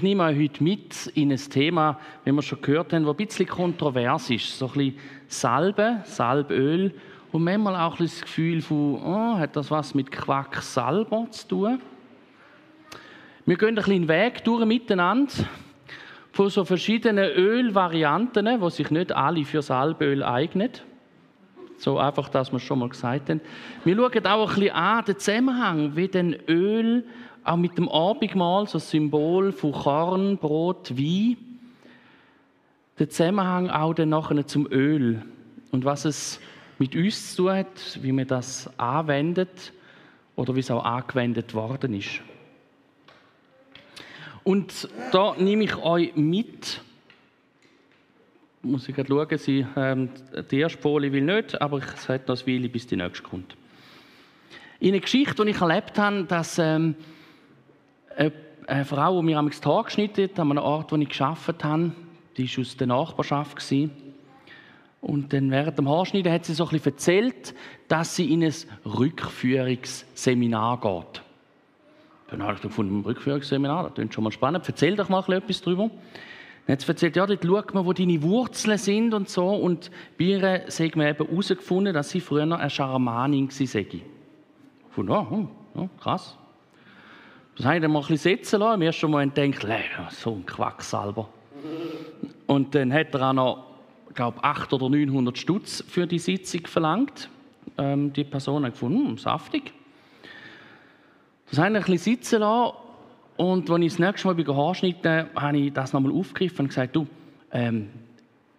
ich nehme euch heute mit in ein Thema, wie wir schon gehört haben, das ein bisschen kontrovers ist. So ein bisschen Salbe, Salböl und manchmal auch ein bisschen das Gefühl von, oh, hat das was mit Quacksalber zu tun? Wir gehen ein bisschen Weg durch miteinander von so verschiedenen Ölvarianten, die sich nicht alle für Salböl eignen. So einfach, dass wir schon mal gesagt haben. Wir schauen auch ein bisschen an den Zusammenhang, wie denn Öl auch mit dem Abendmahl, so ein Symbol von Korn, Brot, Wein, der Zusammenhang auch dann nachher zum Öl und was es mit uns zu tun hat, wie man das anwendet oder wie es auch angewendet worden ist. Und da nehme ich euch mit muss ich gerade schauen, sie, ähm, die erste Folie will nicht, aber es hat noch ein Weile, bis die nächste kommt. In einer Geschichte, die ich erlebt habe, dass ähm, eine Frau, die mir am Tag geschnitten hat, an einem Ort, wo ich gearbeitet habe, die war aus der Nachbarschaft. Und dann während dem Haarschneiden hat sie so ein erzählt, dass sie in ein Rückführungsseminar geht. Dann habe ich gefunden, ein Rückführungsseminar, das klingt schon mal spannend. Erzähl doch mal etwas darüber. Dann hat sie erzählt, ja, dort schaut man, wo deine Wurzeln sind und so. Und bei ihr hat man eben herausgefunden, dass sie früher eine Scharmanin war. Ich fand, oh, oh, krass. Das habe ich dann mal ein bisschen sitzen lassen. Im ersten Moment denkt so ein Quacksalber. Und dann hat er auch noch, ich glaube 800 oder 900 Stutz für die Sitzung verlangt. Ähm, die Person hat gefunden, hm, saftig. Das habe ich ein bisschen sitzen lassen und als ich das nächste Mal Haarschneiden habe ich das nochmal aufgegriffen und gesagt, du, ähm,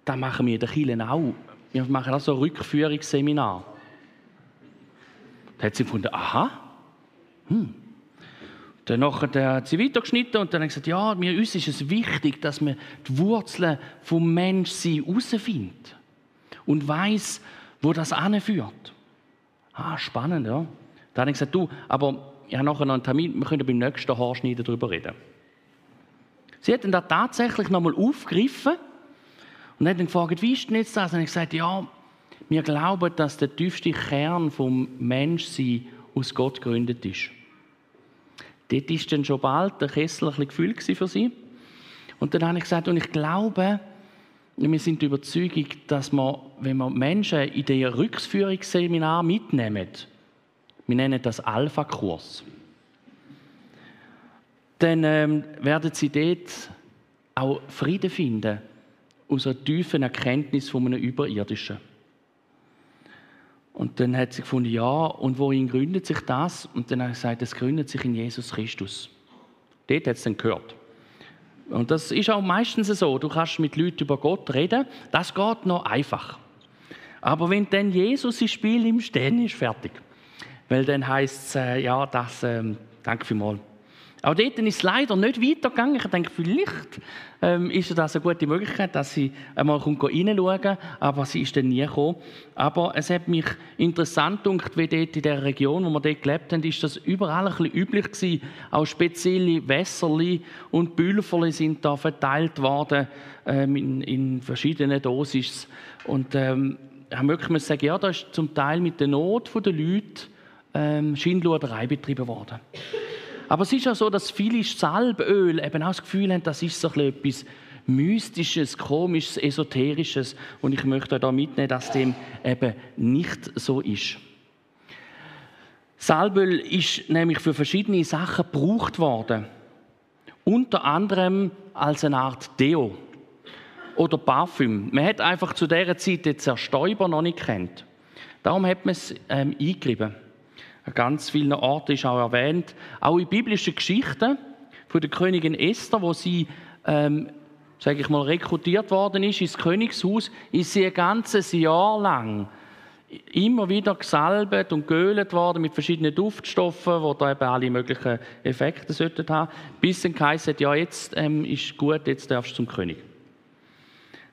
das machen wir in der Kirche auch. Wir machen auch so ein Rückführungsseminar. Da hat sie gefunden, aha, hm. Dann hat sie weitergeschnitten und dann hat gesagt, ja, mir uns ist es wichtig, dass man die Wurzeln vom Menschsein herausfindet und weiß, wo das anführt. Ah, spannend, ja. Dann habe ich gesagt, du, aber ich habe nachher noch einen Termin, wir können beim nächsten Haarschneiden darüber reden. Sie hat dann da tatsächlich nochmal aufgegriffen und hat dann gefragt, wie ist denn jetzt das? Und ich gesagt, ja, wir glauben, dass der tiefste Kern vom Menschsein aus Gott gegründet ist. Dort war dann schon bald der Kessel ein bisschen gefüllt für sie. Und dann habe ich gesagt, und ich glaube, wir sind der Überzeugung, dass wir, wenn wir Menschen in den Rückführungsseminar mitnehmen, wir nennen das Alpha-Kurs. Dann ähm, werden Sie dort auch Frieden finden aus einer tiefen Erkenntnis von einem Überirdischen. Und dann hat sie gefunden, ja, und worin gründet sich das? Und dann hat sie gesagt, es gründet sich in Jesus Christus. Dort hat es dann gehört. Und das ist auch meistens so. Du kannst mit Leuten über Gott reden. Das geht noch einfach. Aber wenn dann Jesus ins Spiel nimmst, dann ist fertig. Weil dann heisst es, äh, ja, das, ähm, danke vielmals. Auch dort ist es leider nicht weitergegangen. Ich denke, vielleicht ähm, ist das eine gute Möglichkeit, dass sie einmal reinschauen kann, aber sie ist dann nie gekommen. Aber es hat mich interessant gedacht, wie dort in der Region, wo wir dort gelebt haben, ist das überall ein bisschen üblich gewesen. Auch spezielle Wässerli und Pülverli sind da verteilt worden ähm, in, in, verschiedenen Dosis. Und ähm, ich habe wirklich sagen, ja, das ist zum Teil mit der Not der Leute ähm, Schindluderei betrieben worden. Aber es ist auch so, dass viele Salböl eben auch das Gefühl haben, das ist so etwas Mystisches, Komisches, Esoterisches. Und ich möchte da mitnehmen, dass dem eben nicht so ist. Salböl ist nämlich für verschiedene Sachen gebraucht worden. Unter anderem als eine Art Deo oder Parfüm. Man hat einfach zu dieser Zeit den Zerstäuber noch nicht kennt. Darum hat man es ähm, eingerieben. An ganz vielen Orten ist auch erwähnt. Auch in biblischen Geschichten von der Königin Esther, wo sie, ähm, sage ich mal, rekrutiert worden ist ins Königshaus, ist sie ein ganzes Jahr lang immer wieder gesalbt und geölt worden mit verschiedenen Duftstoffen, die da eben alle möglichen Effekte sollten haben, bis dann geheißen ja, jetzt ähm, ist gut, jetzt darfst du zum König.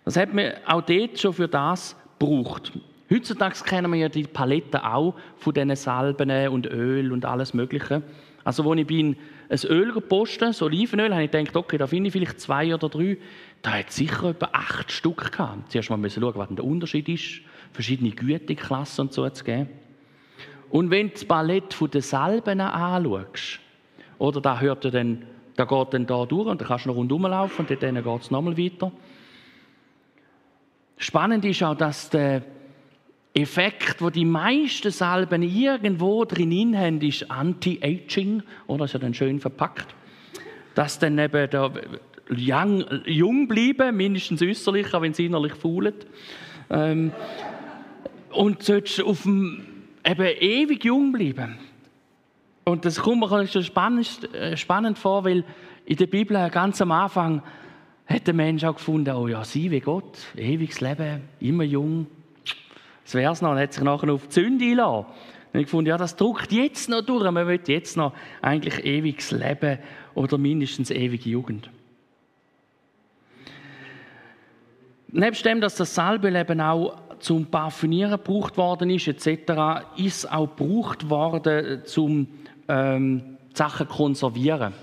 Das hat man auch dort schon für das gebraucht. Heutzutage kennen wir ja die Paletten auch von diesen Salben und Öl und alles Mögliche. Also, als ich bin ein Öl gepostet, so Olivenöl, habe ich gedacht, okay, da finde ich vielleicht zwei oder drei. Da hat es sicher etwa acht Stück gehabt. Zuerst mal schauen, was der Unterschied ist, verschiedene Güteklassen und so zu geben. Und wenn du das Palett den Salben anschaust, oder da hört ja dann Der geht dann da durch und dann kannst du noch rundherum laufen und dann geht es nochmal weiter. Spannend ist auch, dass der Effekt, wo die meisten Salben irgendwo drin haben, ist Anti-Aging, oder ist ja dann schön verpackt, dass dann eben der young, jung bleiben, mindestens äußerlich, auch wenn es innerlich faulet. Ähm, und sollst auf dem eben ewig jung bleiben. Und das kommt mir schon spannend, äh, spannend vor, weil in der Bibel ganz am Anfang hat der Mensch auch gefunden, oh ja, sie wie Gott, ewiges Leben, immer jung. Das wäre es noch. Und hat sich nachher auf die Sünde eingelassen. Habe ich gefunden, ja, das druckt jetzt noch durch. Man will jetzt noch eigentlich ewiges Leben oder mindestens ewige Jugend. Nebst dem, dass das Salbeleben auch zum Parfünieren gebraucht worden ist, etc., ist auch gebraucht worden, zum ähm, Sachen konservieren.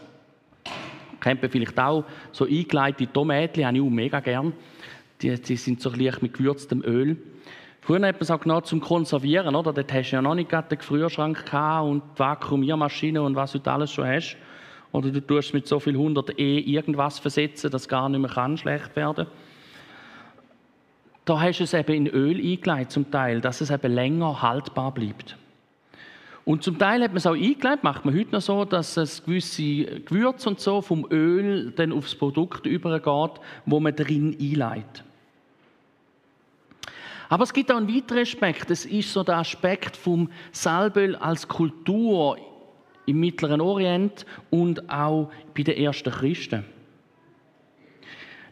Kennt man vielleicht auch so eingeleitete Tomaten, habe ich auch mega gern. Die, die sind so leicht mit gewürztem Öl. Früher hat man es auch genommen zum Konservieren, oder? Dort hast du ja noch nicht den Gefrierschrank und die Vakuumiermaschine und was du alles schon hast. Oder du tust mit so viel 100 E irgendwas versetzen, dass gar nicht mehr kann schlecht werden Da hast du es eben in Öl eingelegt zum Teil, dass es eben länger haltbar bleibt. Und zum Teil hat man es auch eingelegt, macht man heute noch so, dass es gewisse Gewürze und so vom Öl dann aufs Produkt übergeht, wo man drin einlegt. Aber es gibt auch einen weiteren Aspekt. Das ist so der Aspekt vom Salböl als Kultur im Mittleren Orient und auch bei den ersten Christen.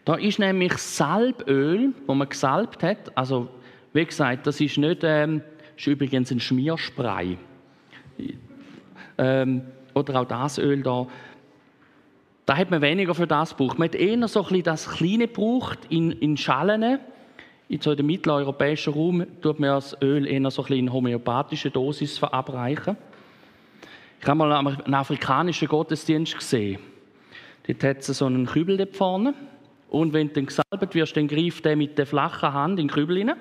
Da ist nämlich Salböl, wo man gesalbt hat. Also, wie gesagt, das ist nicht, ähm, ist übrigens ein Schmierspray. Ähm, oder auch das Öl da. Da hat man weniger für das gebraucht. Man hat eher so ein bisschen das Kleine gebraucht in, in Schalen in so dem mitteleuropäischen Raum tut man das Öl eher so ein in homöopathischer Dosis verabreichen. Ich habe mal einen afrikanischen Gottesdienst gesehen. Dort hat es so einen Kübel dort vorne. Und wenn du dann gesalbt wirst, dann greift der mit der flachen Hand in den Kübel hinein.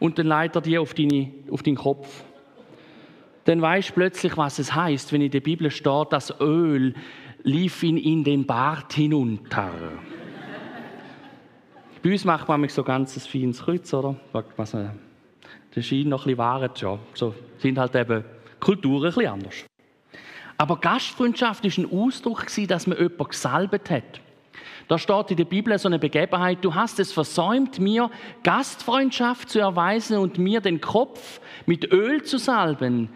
Und dann leitet er die auf, deine, auf deinen Kopf. Dann weißt du plötzlich, was es heißt, wenn in der Bibel steht, das Öl lief ihn in den Bart hinunter. Bei uns macht man so ganz ein feines Kreuz, oder? Was, äh, der Schein noch ein bisschen wahren schon. So sind halt eben Kulturen ein bisschen anders. Aber Gastfreundschaft war ein Ausdruck, dass man jemanden gesalbt hat. Da steht in der Bibel so eine Begebenheit, du hast es versäumt, mir Gastfreundschaft zu erweisen und mir den Kopf mit Öl zu salben.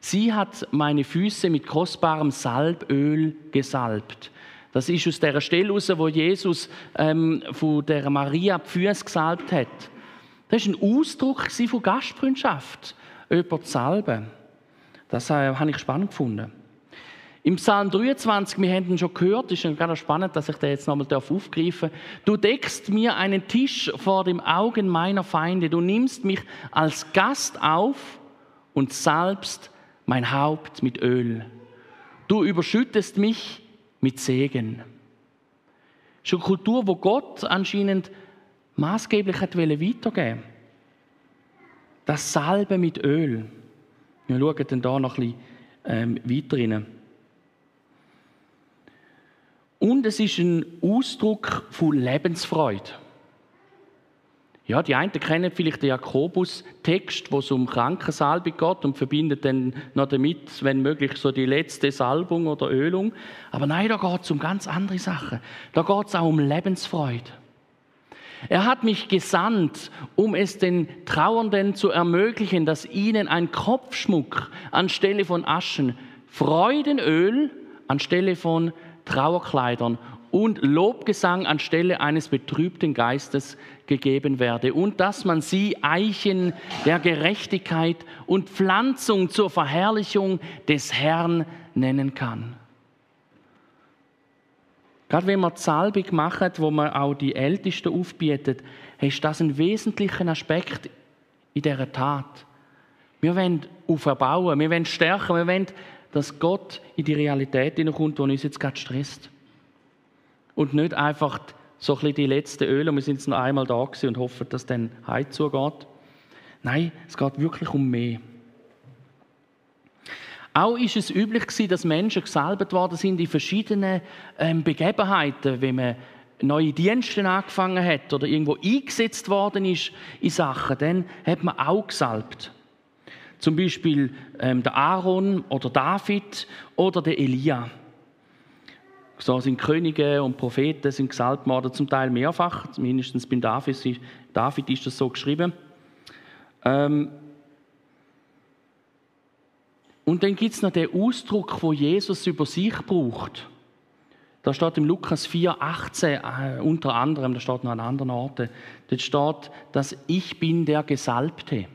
Sie hat meine Füße mit kostbarem Salböl gesalbt. Das ist aus der Stelle heraus, wo Jesus ähm, von der Maria die Füße gesalbt hat. Das war ein Ausdruck von Gastfreundschaft, jemanden zu salben. Das äh, habe ich spannend gefunden. Im Psalm 23, wir haben ihn schon gehört, ist gerade spannend, dass ich den jetzt nochmal aufgreifen darf. Du deckst mir einen Tisch vor dem Augen meiner Feinde. Du nimmst mich als Gast auf und salbst mein Haupt mit Öl. Du überschüttest mich mit Segen. Das ist eine Kultur, wo Gott anscheinend maßgeblich hat weitergeben Das Salbe mit Öl. Wir schauen dann da noch ein bisschen ähm, weiter rein. Und es ist ein Ausdruck von Lebensfreude. Ja, die einen kennen vielleicht den Jakobus-Text, wo es um Krankensalbung geht und verbindet dann noch damit, wenn möglich, so die letzte Salbung oder Ölung. Aber nein, da geht es um ganz andere Sachen. Da geht es auch um Lebensfreude. Er hat mich gesandt, um es den Trauernden zu ermöglichen, dass ihnen ein Kopfschmuck anstelle von Aschen, Freudenöl anstelle von Trauerkleidern und Lobgesang anstelle eines betrübten Geistes gegeben werde und dass man sie Eichen der Gerechtigkeit und Pflanzung zur Verherrlichung des Herrn nennen kann. Gerade wenn man Salbig macht, wo man auch die Ältesten aufbietet, ist das ein wesentlicher Aspekt in dieser Tat. Wir wollen aufbauen, wir wollen stärken, wir wollen, dass Gott in die Realität hineinkommt, die uns jetzt gerade stresst und nicht einfach so ein bisschen die letzten Öle, wir sind jetzt noch einmal da gewesen und hoffen, dass dann heim zugeht. Nein, es geht wirklich um mehr. Auch ist es üblich gewesen, dass Menschen gesalbt worden sind in verschiedenen ähm, Begebenheiten, wenn man neue Dienste angefangen hat oder irgendwo eingesetzt worden ist in Sachen, dann hat man auch gesalbt. Zum Beispiel ähm, der Aaron oder David oder der Elia. So sind Könige und Propheten sind gesalbt worden, zum Teil mehrfach, mindestens bei David, David ist das so geschrieben. Ähm, und dann gibt es noch den Ausdruck, wo Jesus über sich braucht. Da steht im Lukas 4, 18 äh, unter anderem, da steht noch an anderen Orten, dort steht, dass ich bin der Gesalbte.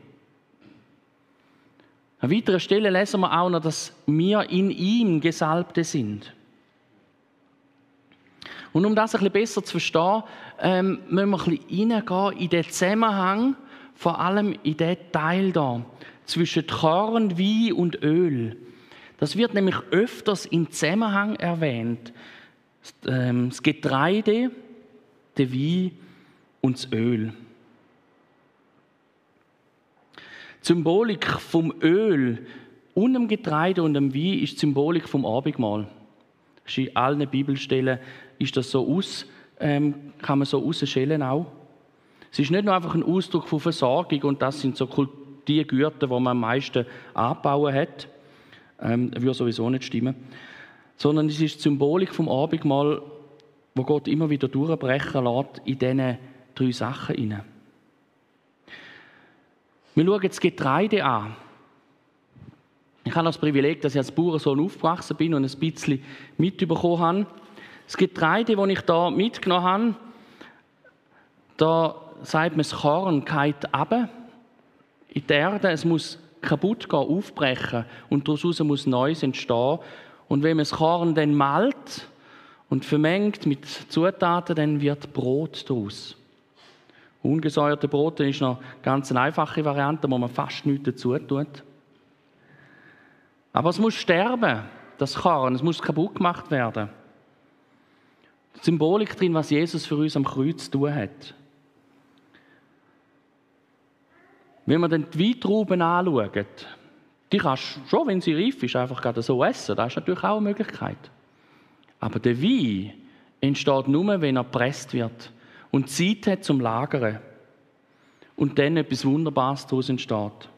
An weiterer Stelle lesen wir auch noch, dass wir in ihm Gesalbte sind. Und um das ein bisschen besser zu verstehen, ähm, müssen wir ein bisschen reingehen in den Zusammenhang, vor allem in den Teil da, zwischen Korn, Wein und Öl. Das wird nämlich öfters im Zusammenhang erwähnt. Ähm, das Getreide, der Wein und das Öl. Die Symbolik vom Öl und dem Getreide und dem Wein ist die Symbolik vom Abendmahl. In allen Bibelstellen ist das so aus, ähm, kann man so rausschälen auch. Es ist nicht nur einfach ein Ausdruck von Versorgung und das sind so die Gürtel, die man am meisten anbauen hat. Ähm, würde sowieso nicht stimmen sondern es ist die Symbolik vom Abendmahl, wo Gott immer wieder durchbrechen lässt in diesen drei Sachen hinein. Wir schauen das Getreide an. Ich habe das Privileg, dass ich als Bauernsohn aufgewachsen bin und ein bisschen mitbekommen habe. Das Getreide, das ich da mitgenommen habe, da sagt man, das Korn geht ab in die Erde, es muss kaputt gehen, aufbrechen und daraus muss Neues entstehen. Und wenn man das Korn dann malt und vermengt mit Zutaten, dann wird Brot daraus. Ungesäuerte Brote ist noch ganz eine einfache Variante, wo man fast nichts dazu tut. Aber es muss sterben, das Korn, es muss kaputt gemacht werden. Symbolik drin, was Jesus für uns am Kreuz zu tun hat. Wenn man dann die Weintrauben anschaut, die kannst du schon, wenn sie reif ist, einfach gerade so essen. Das ist natürlich auch eine Möglichkeit. Aber der Wein entsteht nur, wenn er gepresst wird und Zeit hat zum Lagern. Und dann etwas Wunderbares daraus entsteht.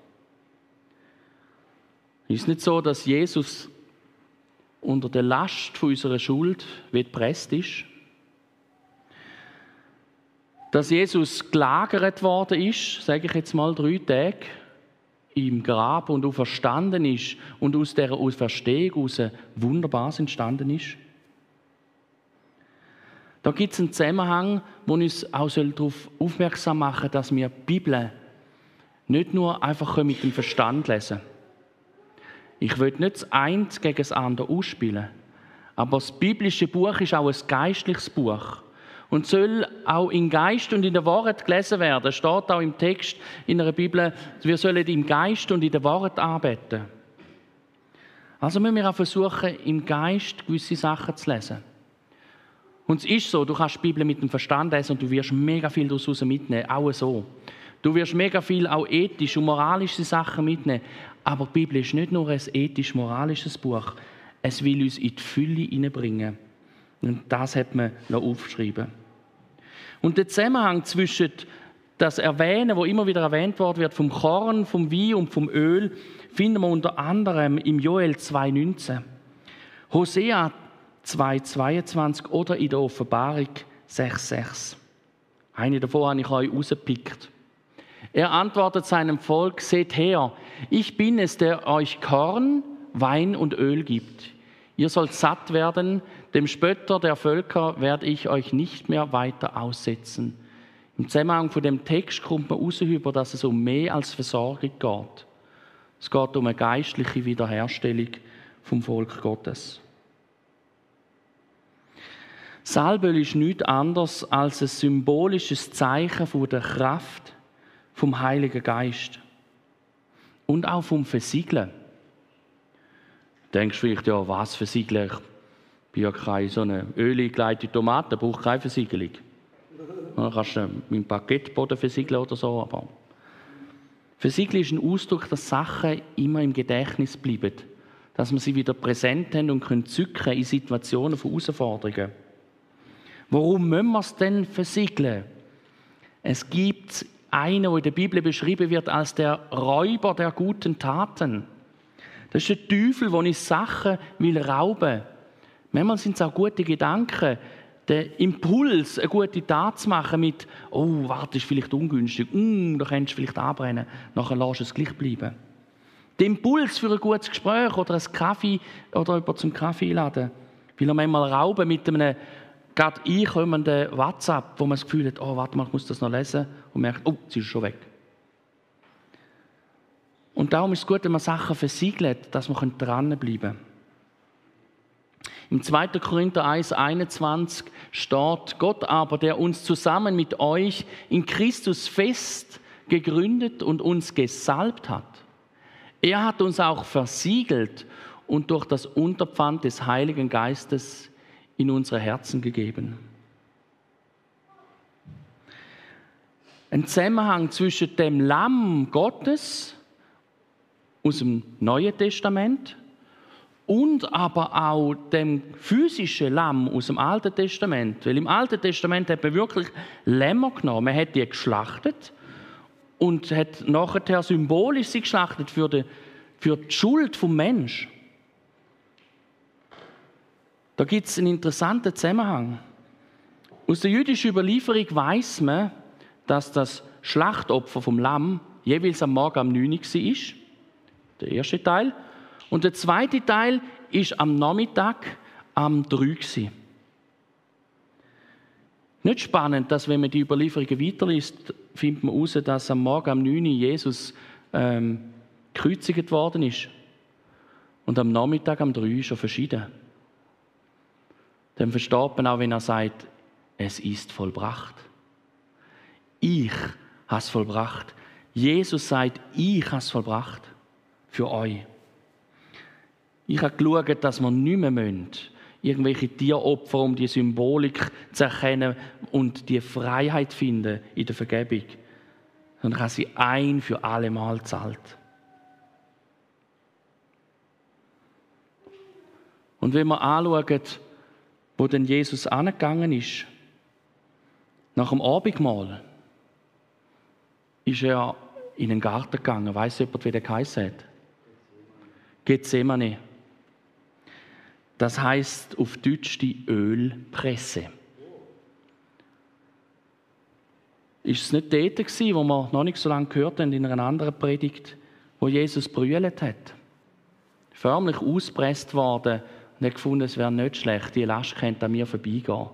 Ist es nicht so, dass Jesus unter der Last von unserer Schuld gepresst ist? Dass Jesus gelagert worden ist, sage ich jetzt mal drei Tage, im Grab und auferstanden ist und aus dieser Auferstehung aus Wunderbares entstanden ist? Da gibt es einen Zusammenhang, der uns auch darauf aufmerksam machen soll, dass wir die Bibel nicht nur einfach mit dem Verstand lesen können. Ich will nicht das eine gegen das andere ausspielen, aber das biblische Buch ist auch ein geistliches Buch und soll auch im Geist und in der Wahrheit gelesen werden. Es steht auch im Text in der Bibel, wir sollen im Geist und in der Wahrheit arbeiten. Also müssen wir auch versuchen, im Geist gewisse Sachen zu lesen. Und es ist so, du kannst die Bibel mit dem Verstand lesen und du wirst mega viel daraus mitnehmen, auch so. Du wirst mega viel auch ethische und moralische Sachen mitnehmen. Aber die Bibel ist nicht nur ein ethisch-moralisches Buch. Es will uns in die Fülle hineinbringen. Und das hat man noch aufgeschrieben. Und der Zusammenhang zwischen das Erwähnen, wo immer wieder erwähnt worden wird, vom Korn, vom Wein und vom Öl, finden wir unter anderem im Joel 2,19, Hosea 2,22 oder in der Offenbarung 6,6. Eine davon habe ich euch rausgepickt. Er antwortet seinem Volk, seht her, ich bin es, der euch Korn, Wein und Öl gibt. Ihr sollt satt werden, dem Spötter der Völker werde ich euch nicht mehr weiter aussetzen. Im Zusammenhang von dem Text kommt man raus, über, dass es um mehr als Versorgung geht. Es geht um eine geistliche Wiederherstellung vom Volk Gottes. Salböl ist nichts anderes als ein symbolisches Zeichen der Kraft vom Heiligen Geist und auch vom Versiegeln. Du denkst vielleicht, ja, was versiegeln? bin ja keine so eine ölgeleitete Tomate, braucht keine Versiegelung. Dann kannst du mit dem Parkettboden versiegeln oder so, aber Versiegeln ist ein Ausdruck, dass Sachen immer im Gedächtnis bleiben. dass wir sie wieder präsent haben und können zücken in Situationen von Herausforderungen. Warum müssen wir es denn versiegeln? Es gibt einen, der in der Bibel beschrieben wird als der Räuber der guten Taten. Das ist der Teufel, der uns Sachen will rauben. Manchmal sind es auch gute Gedanken, der Impuls, eine gute Tat zu machen mit, oh, warte, ist vielleicht ungünstig, mm, da könntest du vielleicht anbrennen, nachher lässt es gleich bleiben. Der Impuls für ein gutes Gespräch oder ein Kaffee oder jemanden zum Kaffee laden, will er manchmal rauben mit einem gerade einkommenden WhatsApp, wo man das Gefühl hat, oh, warte mal, ich muss das noch lesen und merkt, oh, sie ist schon weg. Und darum ist es gut, wenn man Sachen versiegelt, dass man dranbleiben kann. Im 2. Korinther 1, 21 steht, Gott aber, der uns zusammen mit euch in Christus fest gegründet und uns gesalbt hat, er hat uns auch versiegelt und durch das Unterpfand des Heiligen Geistes in unsere Herzen gegeben. Ein Zusammenhang zwischen dem Lamm Gottes aus dem Neuen Testament und aber auch dem physischen Lamm aus dem Alten Testament. Weil im Alten Testament hat man wirklich Lämmer genommen, man hat die geschlachtet und hat nachher symbolisch sie geschlachtet für die, für die Schuld vom Mensch. Da gibt es einen interessanten Zusammenhang. Aus der jüdischen Überlieferung weiß man, dass das Schlachtopfer vom Lamm jeweils am Morgen am 9 Uhr war. Der erste Teil. Und der zweite Teil ist am Nachmittag am 3 Uhr. Nicht spannend, dass wenn man die Überlieferungen weiterliest, findet man heraus, dass am Morgen am 9 Uhr Jesus ähm, gekreuzigt worden ist. Und am Nachmittag am 3 Uhr schon verschieden. Dann versteht man auch, wenn er sagt, es ist vollbracht. Ich habe es vollbracht. Jesus sagt, ich habe es vollbracht. Für euch. Ich habe geschaut, dass wir nicht mehr müssen, irgendwelche Tieropfer, um die Symbolik zu erkennen und die Freiheit finden in der Vergebung. Sondern ich habe sie ein für alle Mal zahlt. Und wenn wir anschauen, wo denn Jesus angegangen ist, nach dem Abendmahl, ist er in den Garten gegangen. Weiß jemand, wie der geheißen hat? Gethsemane. Das heißt auf Deutsch die Ölpresse. Ist es nicht dort gewesen, wo wir noch nicht so lange gehört haben, in einer anderen Predigt, wo Jesus brüllt hat? Förmlich auspresst worden hat gefunden, es wäre nicht schlecht, die Last könnte an mir vorbeigehen.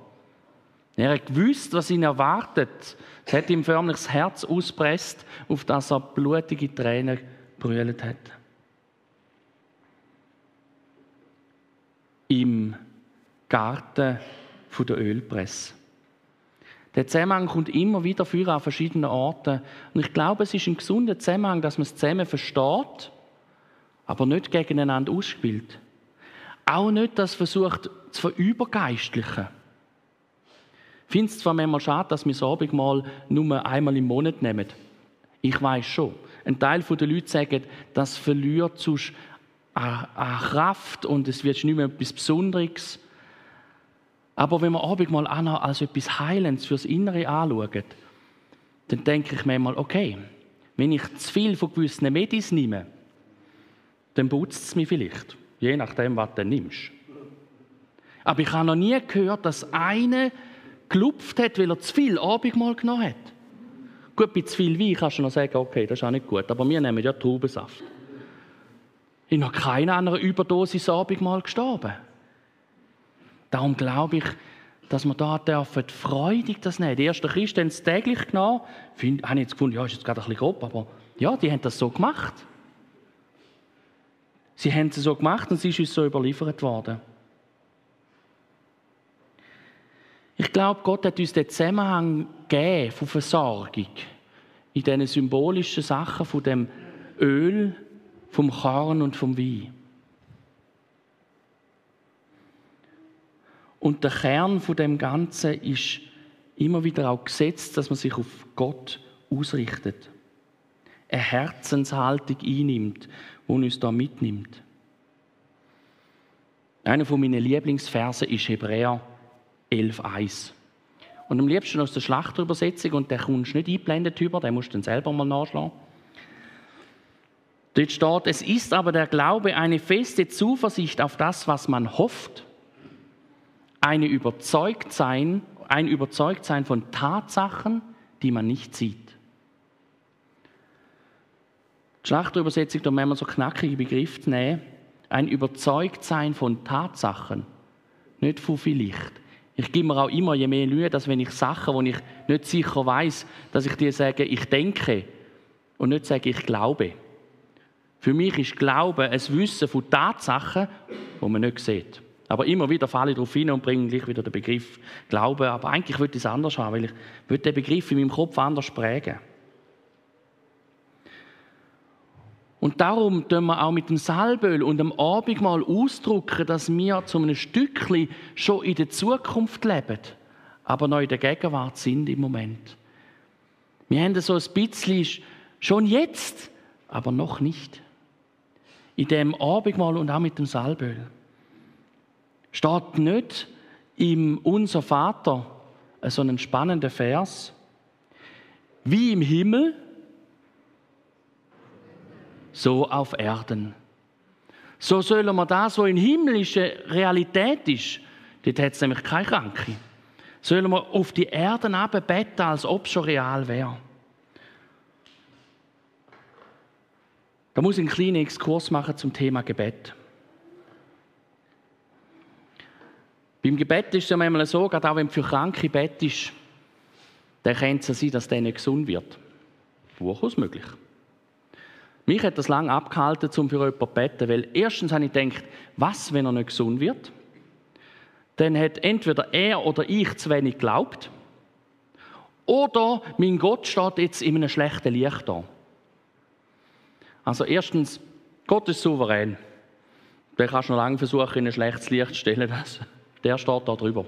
Er hat gewusst, was ihn erwartet. Es hat ihm förmlich das Herz auspresst, auf das er blutige Tränen brüllt hat. Im Garten der Ölpresse. Der Zusammenhang kommt immer wieder für an verschiedenen Orten. Und ich glaube, es ist ein gesunder Zusammenhang, dass man es zusammen versteht, aber nicht gegeneinander ausspielt. Auch nicht das versucht zu verübergeistlichen. Ich finde es zwar manchmal schade, dass wir das Abendmahl nur einmal im Monat nehmen. Ich weiß schon. Ein Teil der Leute sagt, das verliert sonst an Kraft und es wird nicht mehr etwas Besonderes. Aber wenn man Abendmahl auch als etwas Heilendes fürs Innere anschaut, dann denke ich manchmal, okay, wenn ich zu viel von gewissen Medis nehme, dann putzt es mich vielleicht. Je nachdem, was du nimmst. Aber ich habe noch nie gehört, dass einer gelupft hat, weil er zu viel Abendmahl genommen hat. Gut, bei zu viel Wein kannst du noch sagen, okay, das ist auch nicht gut, aber wir nehmen ja Traubensaft. Ich noch keiner an einer Überdosis Abendmahl gestorben. Darum glaube ich, dass wir da dürfen freudig das nehmen. Die ersten Christen haben es täglich genommen. Ich habe jetzt gefunden, ja, ist jetzt gerade ein bisschen grob, aber ja, die haben das so gemacht. Sie haben es so gemacht und es ist uns so überliefert worden. Ich glaube, Gott hat uns den Zusammenhang gegeben von Versorgung in diesen symbolischen Sachen von dem Öl, vom Korn und vom Wein. Und der Kern von dem Ganzen ist immer wieder auch gesetzt, dass man sich auf Gott ausrichtet. Eine Herzenshaltung einnimmt, die uns da mitnimmt. Einer von meinen Lieblingsversen ist Hebräer 11,1. Und am liebsten aus der Schlachterübersetzung, und der kommst du nicht eingeblendet über, den musst du dann selber mal nachschlagen. Dort steht, es ist aber der Glaube eine feste Zuversicht auf das, was man hofft, eine Überzeugtsein, ein Überzeugtsein von Tatsachen, die man nicht sieht. Die Schlachterübersetzung, da müssen wir so knackige Begriffe nehmen. Ein Überzeugtsein von Tatsachen, nicht von vielleicht. Ich gebe mir auch immer je mehr Mühe, dass wenn ich Sachen, wo ich nicht sicher weiß, dass ich dir sage, ich denke und nicht sage, ich glaube. Für mich ist Glaube ein Wissen von Tatsachen, wo man nicht sieht. Aber immer wieder falle ich darauf hin und bringe gleich wieder den Begriff Glaube. Aber eigentlich würde ich es anders haben, weil ich den Begriff in meinem Kopf anders prägen. Und darum tun wir auch mit dem Salböl und dem Abendmahl ausdrücken, dass wir zu einem Stückchen schon in der Zukunft leben, aber noch in der Gegenwart sind im Moment. Wir haben so ein bisschen schon jetzt, aber noch nicht. In dem Abendmahl und auch mit dem Salböl. Steht nicht im Unser Vater so einen spannenden Vers, wie im Himmel, so auf Erden. So sollen wir das, was in himmlischer Realität ist, dort hat es nämlich keine Kranke, sollen wir auf die Erden beten, als ob es schon real wäre. Da muss ich einen kleinen Exkurs machen zum Thema Gebet. Beim Gebet ist es ja manchmal so, gerade auch wenn du für Kranke bettest, dann kann es sein, dass der nicht gesund wird. Durchaus möglich. Mich hat das lange abgehalten, um für jemanden zu beten, weil erstens habe ich gedacht, was, wenn er nicht gesund wird? Dann hat entweder er oder ich zu wenig geglaubt, oder mein Gott steht jetzt in einem schlechten Licht da. Also erstens, Gott ist souverän. Den kannst du noch lange versuchen, in ein schlechtes Licht zu stellen. Der steht da drüber.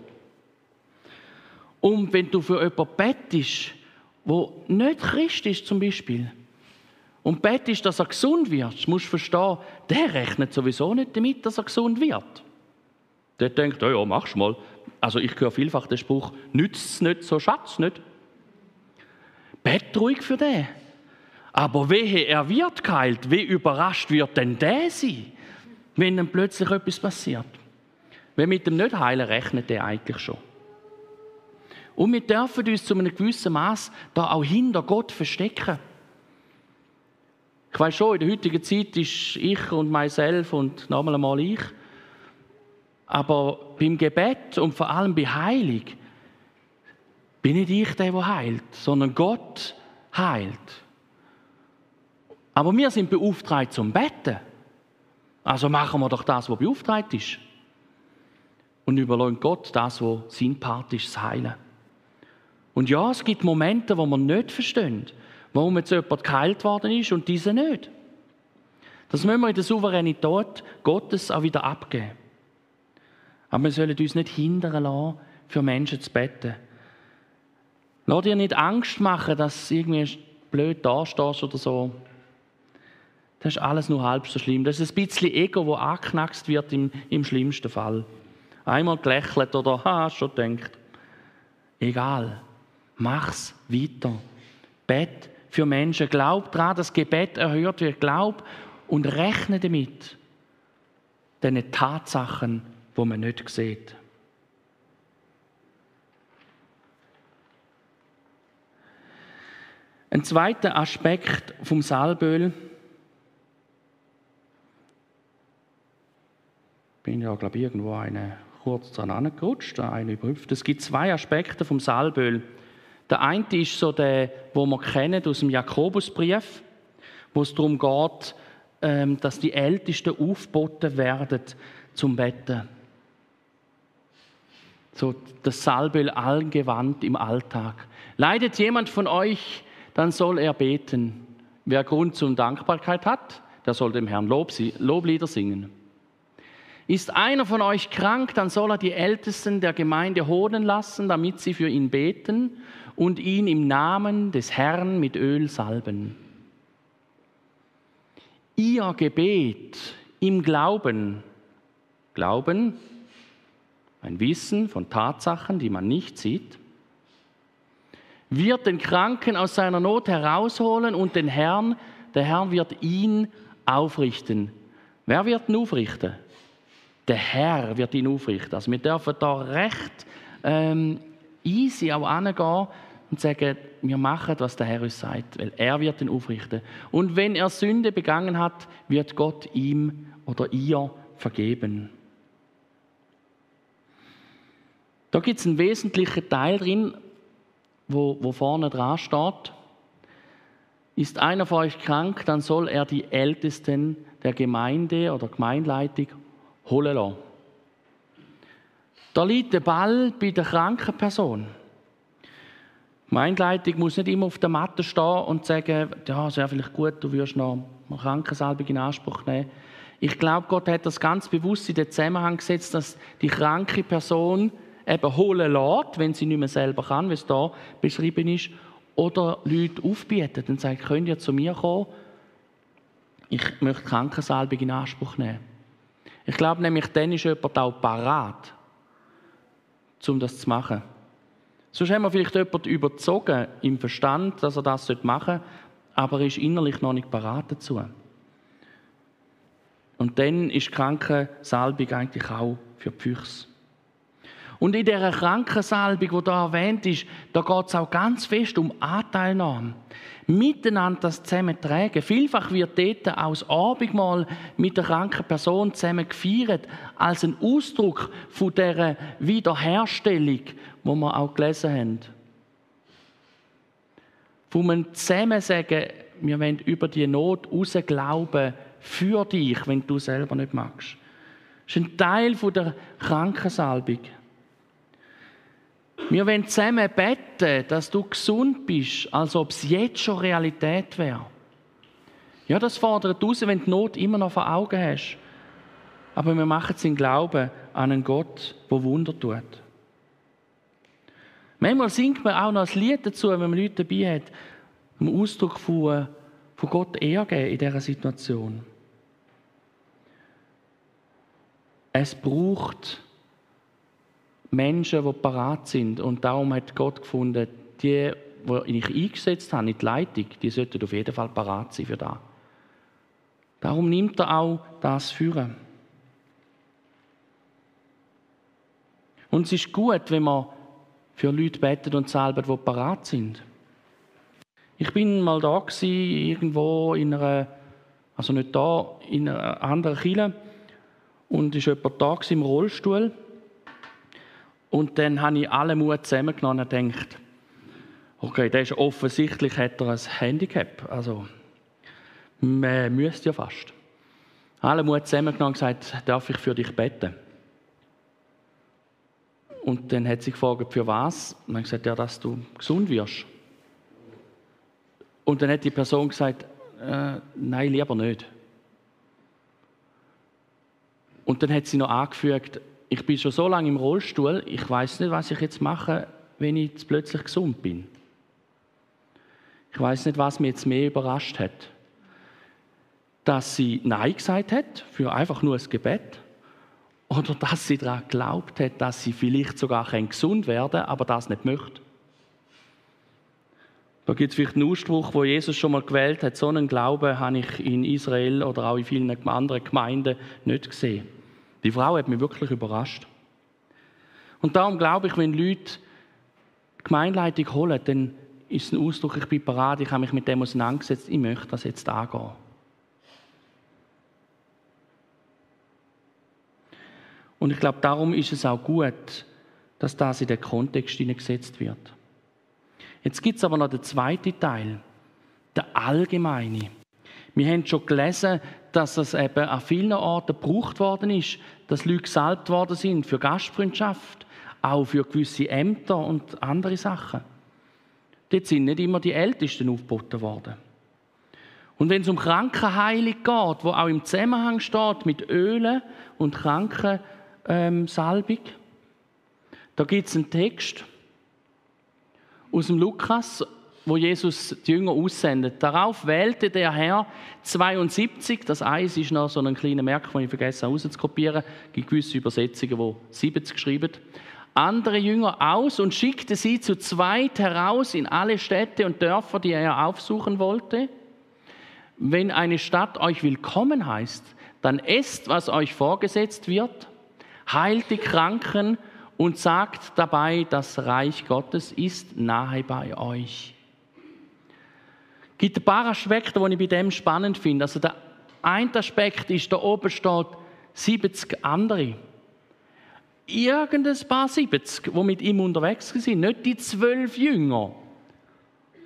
Und wenn du für jemanden bettest, der nicht Christ ist zum Beispiel, und betest, dass er gesund wird, musst du verstehen, der rechnet sowieso nicht damit, dass er gesund wird. Der denkt, ja, ja, mach's mal. Also ich höre vielfach den Spruch, nützt es nicht, so schatz nicht. Bett ruhig für den. Aber wehe, er wird geheilt, wie überrascht wird denn der sein, wenn dann plötzlich etwas passiert? Wenn mit dem nicht heilen rechnet der eigentlich schon. Und wir dürfen uns zu einem gewissen Maß da auch hinter Gott verstecken. Ich weiß schon, in der heutigen Zeit ist ich und myself und nochmal einmal ich. Aber beim Gebet und vor allem bei Heilung bin nicht ich der, der heilt, sondern Gott heilt. Aber wir sind beauftragt zum Betten. Also machen wir doch das, was beauftragt ist. Und überlassen Gott das, was sein Part ist, das Heilen. Und ja, es gibt Momente, wo wir nicht verstehen warum jetzt jemand geheilt worden ist und diese nicht. Das müssen wir in der Souveränität Gottes auch wieder abgeben. Aber wir sollen uns nicht hindern lassen, für Menschen zu beten. Lass dir nicht Angst machen, dass du irgendwie blöd dastehst oder so. Das ist alles nur halb so schlimm. Das ist ein bisschen Ego, das angeknackst wird im, im schlimmsten Fall. Einmal gelächelt oder, ha, schon denkt. Egal. Mach's weiter. Bet für Menschen. Glaub daran, dass Gebet erhört wird. Glaub und rechne damit. Diesen Tatsachen, wo man nicht sieht. Ein zweiter Aspekt vom Salböl. bin ja, glaube ich, irgendwo eine kurz dran angerutscht, eine überhüpft. Es gibt zwei Aspekte vom Salböl. Der eine ist so der, wo wir kennen aus dem Jakobusbrief, wo es darum geht, ähm, dass die Ältesten aufgeboten werden zum Betten. So das Salböl allgewandt im Alltag. Leidet jemand von euch, dann soll er beten. Wer Grund zur Dankbarkeit hat, der soll dem Herrn Lob, Loblieder singen. Ist einer von euch krank, dann soll er die Ältesten der Gemeinde holen lassen, damit sie für ihn beten und ihn im Namen des Herrn mit Öl salben. Ihr Gebet im Glauben Glauben, ein Wissen von Tatsachen, die man nicht sieht, wird den Kranken aus seiner Not herausholen und den Herrn, der Herr wird ihn aufrichten. Wer wird ihn aufrichten? Der Herr wird ihn aufrichten. Also wir dürfen da recht ähm, easy auch angehen und sagen, wir machen, was der Herr uns sagt, weil er wird ihn aufrichten. Und wenn er Sünde begangen hat, wird Gott ihm oder ihr vergeben. Da gibt es einen wesentlichen Teil drin, wo, wo vorne dran steht. Ist einer von euch krank, dann soll er die Ältesten der Gemeinde oder Gemeinleitung holen lassen. Da liegt der Ball bei der kranken Person. Die Gemeindeleitung muss nicht immer auf der Matte stehen und sagen, ja, es wäre vielleicht gut, du würdest noch eine Krankensalbung in Anspruch nehmen. Ich glaube, Gott hat das ganz bewusst in den Zusammenhang gesetzt, dass die kranke Person eben holen lässt, wenn sie nicht mehr selber kann, wie es da beschrieben ist, oder Leute aufbietet und sagt, könnt ihr zu mir kommen, ich möchte Krankensalbung in Anspruch nehmen. Ich glaube nämlich, dann ist jemand auch parat, um das zu machen. Sonst haben wir vielleicht jemanden überzogen im Verstand, dass er das machen sollte, aber er ist innerlich noch nicht parat dazu. Und dann ist Krankensalbung eigentlich auch für die Füchse. Und in dieser Krankensalbung, die da erwähnt ist, da geht es auch ganz fest um Anteilnahme. Miteinander das zusammen tragen. Vielfach wird dort auch das Abendmahl mit der kranken Person zusammen gefeiert, als ein Ausdruck von dieser Wiederherstellung, wo wir auch gelesen haben. Von einem zusammen sagen, wir wollen über die Not raus glauben für dich, wenn du selber nicht magst. Das ist ein Teil der Krankensalbung. Wir wollen zusammen beten, dass du gesund bist, als ob es jetzt schon Realität wäre. Ja, das fordert raus, wenn du die Not immer noch vor Augen hast. Aber wir machen es in Glauben an einen Gott, der Wunder tut. Manchmal singt man auch noch ein Lied dazu, wenn man Leute dabei hat, um Ausdruck von, von Gott ehrgeben in dieser Situation. Es braucht Menschen, die parat sind. Und darum hat Gott gefunden, die, die ich eingesetzt habe in die Leitung, die sollten auf jeden Fall parat sein für das. Darum nimmt er auch das Führen. Und es ist gut, wenn man für Leute betet und salbt, die parat sind. Ich bin mal da gewesen, irgendwo in einer, also nicht da, in einer anderen Kirche und ist jemand da im Rollstuhl und dann habe ich alle Mut zusammengenommen und gedacht, okay, der ist offensichtlich hat er ein Handicap. Also, man müsste ja fast. Alle Mut zusammengenommen und gesagt, darf ich für dich beten? Und dann hat sie gefragt, für was? Und dann gesagt, ja, dass du gesund wirst. Und dann hat die Person gesagt, äh, nein, lieber nicht. Und dann hat sie noch angefügt, ich bin schon so lange im Rollstuhl, ich weiß nicht, was ich jetzt mache, wenn ich jetzt plötzlich gesund bin. Ich weiß nicht, was mich jetzt mehr überrascht hat. Dass sie Nein gesagt hat für einfach nur ein Gebet oder dass sie daran geglaubt hat, dass sie vielleicht sogar gesund werden kann, aber das nicht möchte. Da gibt es vielleicht einen Ausspruch, wo Jesus schon mal gewählt hat. So einen Glauben habe ich in Israel oder auch in vielen anderen Gemeinden nicht gesehen. Die Frau hat mich wirklich überrascht. Und darum glaube ich, wenn Leute die Gemeinleitung holen, dann ist es ein Ausdruck, ich bin parat, ich habe mich mit dem auseinandergesetzt, ich möchte das jetzt angehen. Und ich glaube, darum ist es auch gut, dass das in den Kontext gesetzt wird. Jetzt gibt es aber noch den zweiten Teil, der allgemeine. Wir haben schon gelesen, dass es eben an vielen Orten gebraucht worden ist, dass Leute gesalbt worden sind für Gastfreundschaft, auch für gewisse Ämter und andere Sachen. Dort sind nicht immer die Ältesten aufgeboten worden. Und wenn es um Krankenheilung geht, wo auch im Zusammenhang steht mit Ölen und Krankensalbung, ähm, da gibt es einen Text aus dem Lukas wo Jesus die Jünger aussendet. Darauf wählte der Herr 72, das Eis ist noch so ein kleiner Merk, den ich vergessen habe rauszukopieren. Es gibt gewisse Übersetzungen, wo 70 geschrieben andere Jünger aus und schickte sie zu zweit heraus in alle Städte und Dörfer, die er aufsuchen wollte. Wenn eine Stadt euch willkommen heißt, dann esst, was euch vorgesetzt wird, heilt die Kranken und sagt dabei, das Reich Gottes ist nahe bei euch. Gibt ein paar Aspekte, die ich bei dem spannend finde. Also der eine Aspekt ist, da oben steht 70 andere. Irgendein paar 70, die mit ihm unterwegs sind, nicht die zwölf Jünger.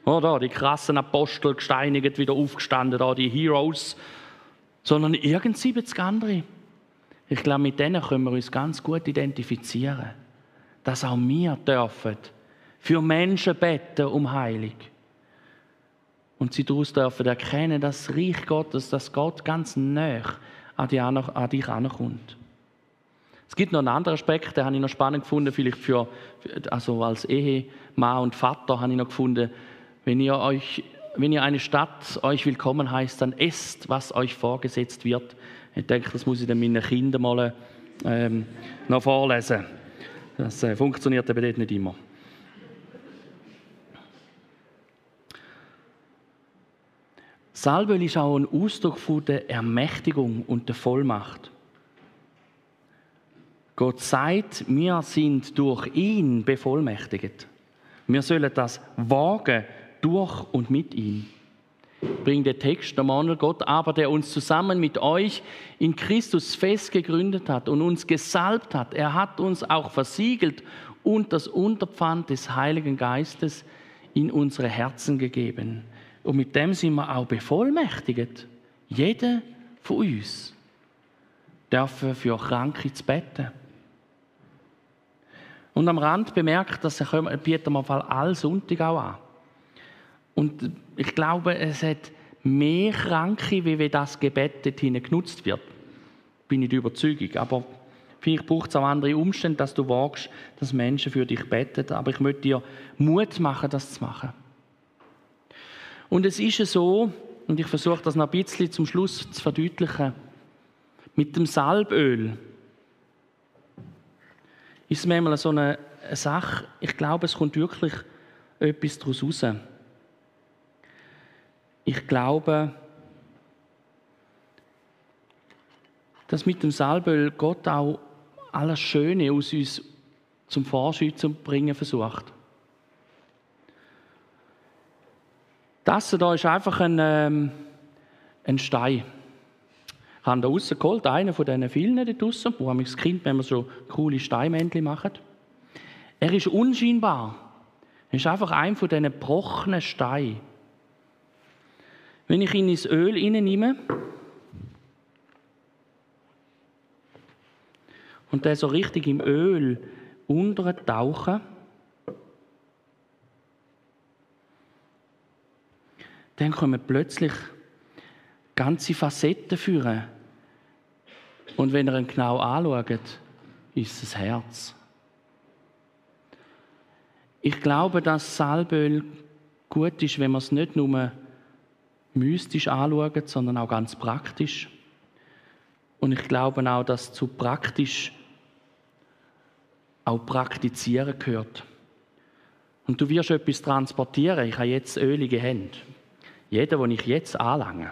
Oder die krassen Apostel gesteinigt, wieder aufgestanden, da die Heroes, sondern irgend 70 andere. Ich glaube, mit denen können wir uns ganz gut identifizieren. Dass auch wir dürfen für Menschen beten um Heilung. Und sie daraus dürfen erkennen, dass das Reich Gottes, dass Gott ganz nah an, dich ankommt. Es gibt noch einen anderen Aspekt, den habe ich noch spannend gefunden, vielleicht für, also als Ehemann und Vater habe ich noch gefunden, wenn ihr euch, wenn ihr eine Stadt euch willkommen heißt, dann esst, was euch vorgesetzt wird. Ich denke, das muss ich dann meinen Kindern mal ähm, noch vorlesen. Das äh, funktioniert eben dort nicht immer. Salböl ist auch ein Ausdruck von der Ermächtigung und der Vollmacht. Gott sagt, wir sind durch ihn bevollmächtigt. Wir sollen das wagen durch und mit ihm bringt der Text Manuel Gott aber, der uns zusammen mit euch in Christus fest gegründet hat und uns gesalbt hat. Er hat uns auch versiegelt und das Unterpfand des Heiligen Geistes in unsere Herzen gegeben. Und mit dem sind wir auch bevollmächtigt. Jeder von uns darf für Kranke zu beten. Und am Rand bemerkt, dass er bieten wir all Sonntag auch an. Und ich glaube, es hat mehr Kranke, wie wenn das Gebet dorthin genutzt wird. Bin ich der Überzeugung. Aber vielleicht braucht es auch andere Umstände, dass du wagst, dass Menschen für dich beten. Aber ich möchte dir Mut machen, das zu machen. Und es ist so, und ich versuche das noch ein bisschen zum Schluss zu verdeutlichen, mit dem Salböl ist es manchmal so eine Sache, ich glaube, es kommt wirklich etwas daraus raus. Ich glaube, dass mit dem Salböl Gott auch alles Schöne aus uns zum Vorschein zu bringen versucht. Das hier ist einfach ein, ähm, ein Stein. Ich habe da rausgeholt, einer von diesen vielen da draussen, wo man das Kind, wenn man so coole Steinmännchen macht. Er ist unscheinbar. Er ist einfach ein von diesen gebrochenen Steinen. Wenn ich ihn ins Öl nehme und der so richtig im Öl untertauche, dann kommen plötzlich ganze Facetten führen. Und wenn ihr ihn genau anschaut, ist es Herz. Ich glaube, dass Salböl gut ist, wenn man es nicht nur mystisch anschauen, sondern auch ganz praktisch. Und ich glaube auch, dass zu praktisch auch praktizieren gehört. Und du wirst etwas transportieren. Ich habe jetzt ölige Hände. Jeder, den ich jetzt anlange.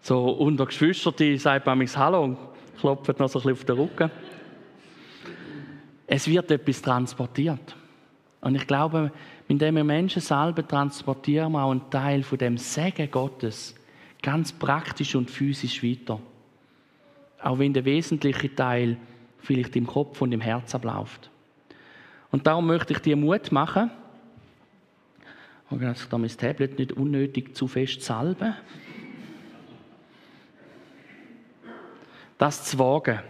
so unter Geschwistern sagt man mich Hallo und klopft noch so ein bisschen auf den Rücken. Es wird etwas transportiert. Und ich glaube, indem wir Menschen salben, transportieren wir auch einen Teil von dem Segen Gottes ganz praktisch und physisch weiter. Auch wenn der wesentliche Teil vielleicht im Kopf und im Herz abläuft. Und darum möchte ich dir Mut machen, dass ich da mein Tablet nicht unnötig zu fest salben. Das zu wagen.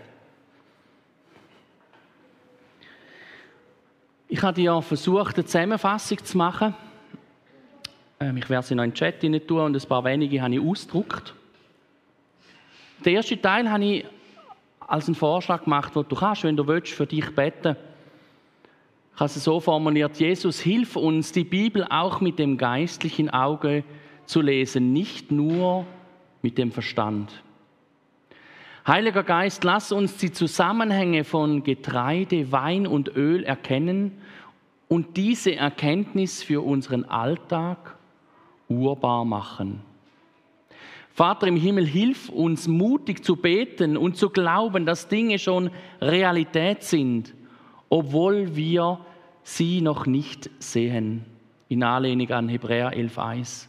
Ich habe ja versucht, eine Zusammenfassung zu machen. Ähm, ich werde sie noch in den Chat tun und ein paar wenige habe ich ausgedruckt. Den ersten Teil habe ich als einen Vorschlag gemacht, wo du kannst, wenn du willst, für dich beten, Ich habe es so formuliert, Jesus, hilf uns, die Bibel auch mit dem geistlichen Auge zu lesen, nicht nur mit dem Verstand. Heiliger Geist, lass uns die Zusammenhänge von Getreide, Wein und Öl erkennen und diese Erkenntnis für unseren Alltag urbar machen. Vater im Himmel, hilf uns mutig zu beten und zu glauben, dass Dinge schon Realität sind, obwohl wir sie noch nicht sehen. In Anlehnung an Hebräer 11.1.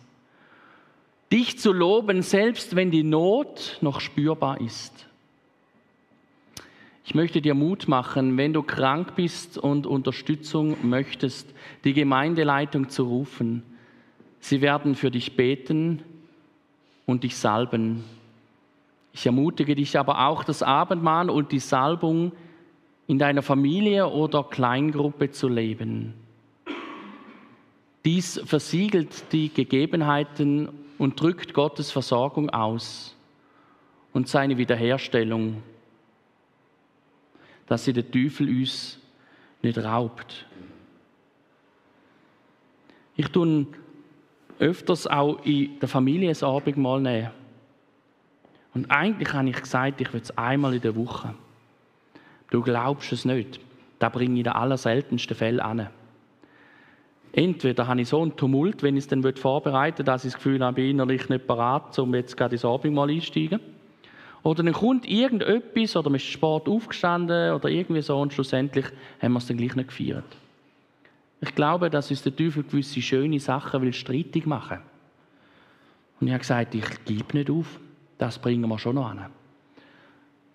Dich zu loben, selbst wenn die Not noch spürbar ist. Ich möchte dir Mut machen, wenn du krank bist und Unterstützung möchtest, die Gemeindeleitung zu rufen. Sie werden für dich beten und dich salben. Ich ermutige dich aber auch, das Abendmahl und die Salbung in deiner Familie oder Kleingruppe zu leben. Dies versiegelt die Gegebenheiten und drückt Gottes Versorgung aus und seine Wiederherstellung dass sie der Teufel uns nicht raubt. Ich tue öfters auch in der Familie ein Abendmahl nehmen. Und eigentlich habe ich gesagt, ich will es einmal in der Woche. Du glaubst es nicht. Da bringe ich in den allerseltensten Fällen an. Entweder habe ich so einen Tumult, wenn ich es dann vorbereiten will, dass ich das Gefühl habe, ich bin innerlich nicht bereit, um jetzt gerade ins Abendmahl einzusteigen. Oder dann kommt irgendetwas, oder man ist Sport aufgestanden, oder irgendwie so, und schlussendlich haben wir es dann gleich nicht gefeiert. Ich glaube, dass uns der Teufel gewisse schöne Sachen will streitig machen. Und ich habe gesagt, ich gebe nicht auf. Das bringen wir schon noch an.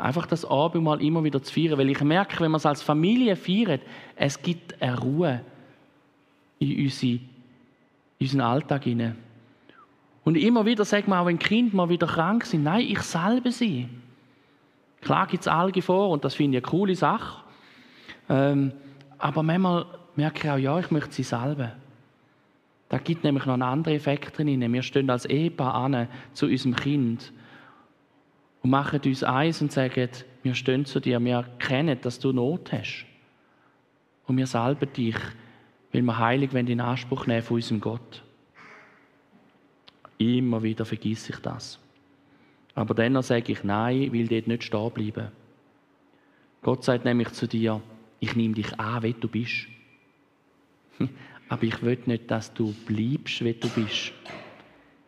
Einfach das Abendmahl immer wieder zu feiern, weil ich merke, wenn man es als Familie feiert, es gibt eine Ruhe in, unsere, in unseren Alltag hinein. Und immer wieder sagt man auch, wenn Kinder mal wieder krank sind, nein, ich salbe sie. Klar gibt es Alge vor und das finde ich eine coole Sache. Ähm, aber manchmal merke ich auch, ja, ich möchte sie salben. Da gibt nämlich noch einen anderen Effekt drin. Wir stehen als Ehepaar an zu unserem Kind und machen uns eins und sagen, wir stehen zu dir, wir erkennen, dass du Not hast. Und wir salben dich, weil wir heilig in Anspruch nehmen von unserem Gott. Immer wieder vergesse ich das. Aber dann sage ich nein, ich will dort nicht stehen bleiben. Gott sagt nämlich zu dir, ich nehme dich an, wie du bist. Aber ich will nicht, dass du bleibst, wie du bist.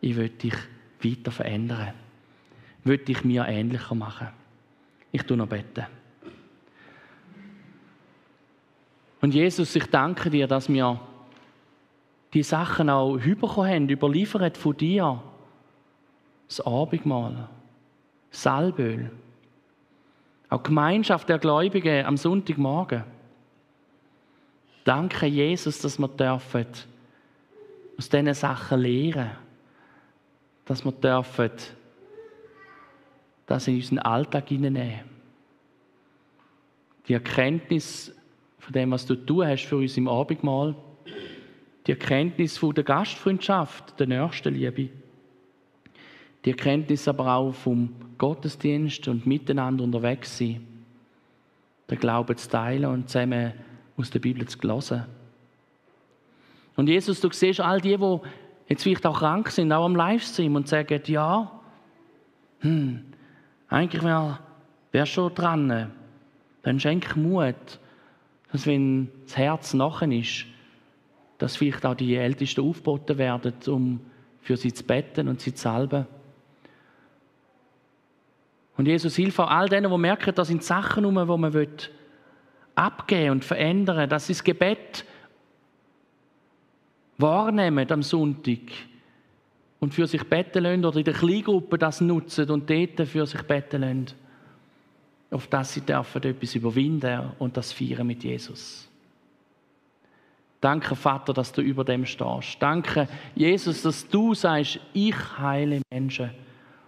Ich will dich weiter verändern. Ich will dich mir ähnlicher machen. Ich tue noch beten. Und Jesus, ich danke dir, dass wir die Sachen auch bekommen haben, überliefert von dir. Das Abendmahl, Salböl, auch Gemeinschaft der Gläubigen am Sonntagmorgen. Danke, Jesus, dass wir dürfen aus diesen Sachen lernen. Dass wir dürfen das in unseren Alltag hineinnehmen. Die Erkenntnis von dem, was du tun hast für uns im Abendmahl, die Erkenntnis von der Gastfreundschaft, der Nächstenliebe. Die Erkenntnis aber auch vom Gottesdienst und miteinander unterwegs sein. Den Glauben zu teilen und zusammen aus der Bibel zu hören. Und Jesus, du siehst all die, die jetzt vielleicht auch krank sind, auch am Livestream und sagen, ja, hm, eigentlich wäre wär schon dran. Dann schenk Mut, dass wenn das Herz nachher ist, dass vielleicht auch die Ältesten aufgeboten werden, um für sie zu betten und sie zu salben. Und Jesus hilft auch all denen, die merken, da sind Sachen um, die man abgeben und verändern, dass sie das Gebet wahrnehmen am Sonntag und für sich beten lassen oder in der Kleingruppe das nutzen und dort für sich beten lassen, auf das sie dürfen etwas überwinden und das feiern mit Jesus. Danke, Vater, dass du über dem stehst. Danke, Jesus, dass du sagst, ich heile Menschen.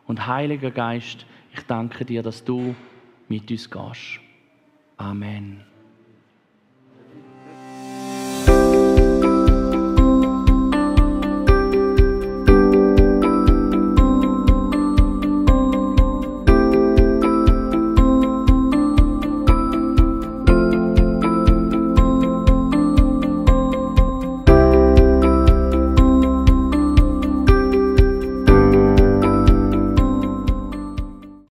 Und Heiliger Geist, ich danke dir, dass du mit uns gehst. Amen.